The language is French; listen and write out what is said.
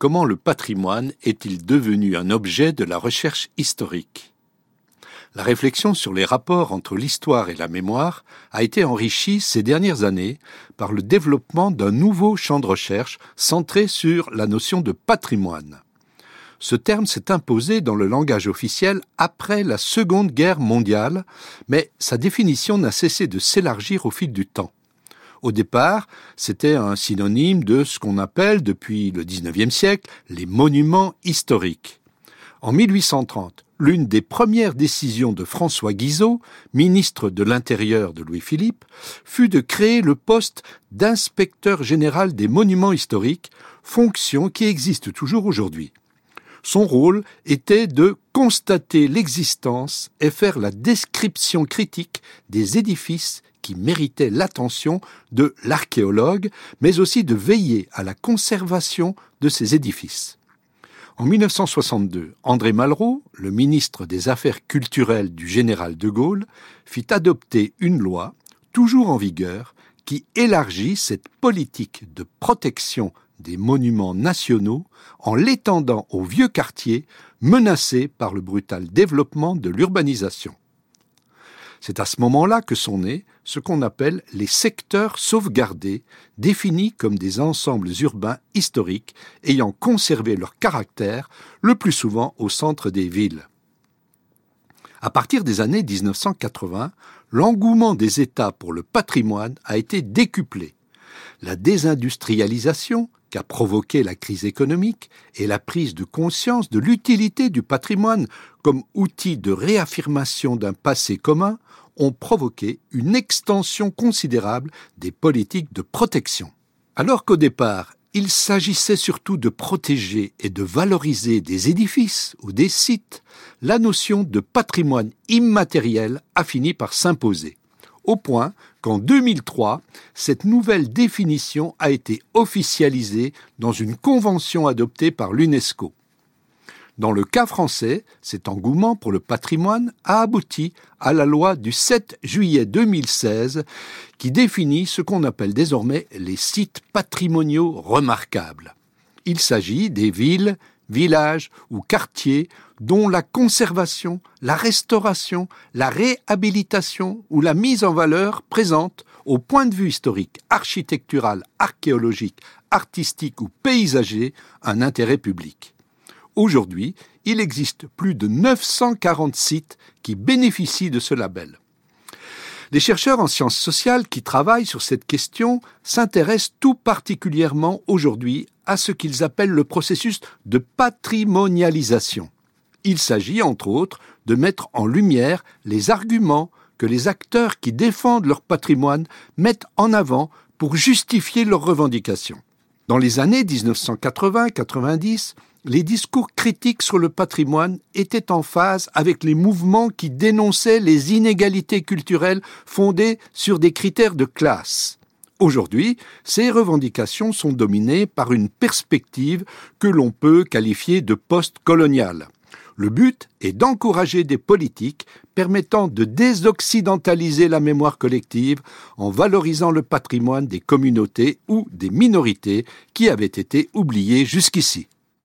comment le patrimoine est-il devenu un objet de la recherche historique La réflexion sur les rapports entre l'histoire et la mémoire a été enrichie ces dernières années par le développement d'un nouveau champ de recherche centré sur la notion de patrimoine. Ce terme s'est imposé dans le langage officiel après la Seconde Guerre mondiale, mais sa définition n'a cessé de s'élargir au fil du temps. Au départ, c'était un synonyme de ce qu'on appelle depuis le XIXe siècle les monuments historiques. En 1830, l'une des premières décisions de François Guizot, ministre de l'Intérieur de Louis-Philippe, fut de créer le poste d'inspecteur général des monuments historiques, fonction qui existe toujours aujourd'hui. Son rôle était de constater l'existence et faire la description critique des édifices qui méritaient l'attention de l'archéologue, mais aussi de veiller à la conservation de ces édifices. En 1962, André Malraux, le ministre des Affaires culturelles du général de Gaulle, fit adopter une loi, toujours en vigueur, qui élargit cette politique de protection des monuments nationaux en l'étendant aux vieux quartiers menacés par le brutal développement de l'urbanisation. C'est à ce moment-là que sont nés ce qu'on appelle les secteurs sauvegardés, définis comme des ensembles urbains historiques ayant conservé leur caractère, le plus souvent au centre des villes. À partir des années 1980, l'engouement des États pour le patrimoine a été décuplé. La désindustrialisation, qu'a provoqué la crise économique et la prise de conscience de l'utilité du patrimoine comme outil de réaffirmation d'un passé commun ont provoqué une extension considérable des politiques de protection. Alors qu'au départ, il s'agissait surtout de protéger et de valoriser des édifices ou des sites, la notion de patrimoine immatériel a fini par s'imposer au point qu'en 2003, cette nouvelle définition a été officialisée dans une convention adoptée par l'UNESCO. Dans le cas français, cet engouement pour le patrimoine a abouti à la loi du 7 juillet 2016 qui définit ce qu'on appelle désormais les sites patrimoniaux remarquables. Il s'agit des villes, villages ou quartiers dont la conservation, la restauration, la réhabilitation ou la mise en valeur présente, au point de vue historique, architectural, archéologique, artistique ou paysager, un intérêt public. Aujourd'hui, il existe plus de 940 sites qui bénéficient de ce label. Les chercheurs en sciences sociales qui travaillent sur cette question s'intéressent tout particulièrement aujourd'hui à ce qu'ils appellent le processus de patrimonialisation. Il s'agit, entre autres, de mettre en lumière les arguments que les acteurs qui défendent leur patrimoine mettent en avant pour justifier leurs revendications. Dans les années 1980-90, les discours critiques sur le patrimoine étaient en phase avec les mouvements qui dénonçaient les inégalités culturelles fondées sur des critères de classe. Aujourd'hui, ces revendications sont dominées par une perspective que l'on peut qualifier de post-coloniale. Le but est d'encourager des politiques permettant de désoccidentaliser la mémoire collective en valorisant le patrimoine des communautés ou des minorités qui avaient été oubliées jusqu'ici.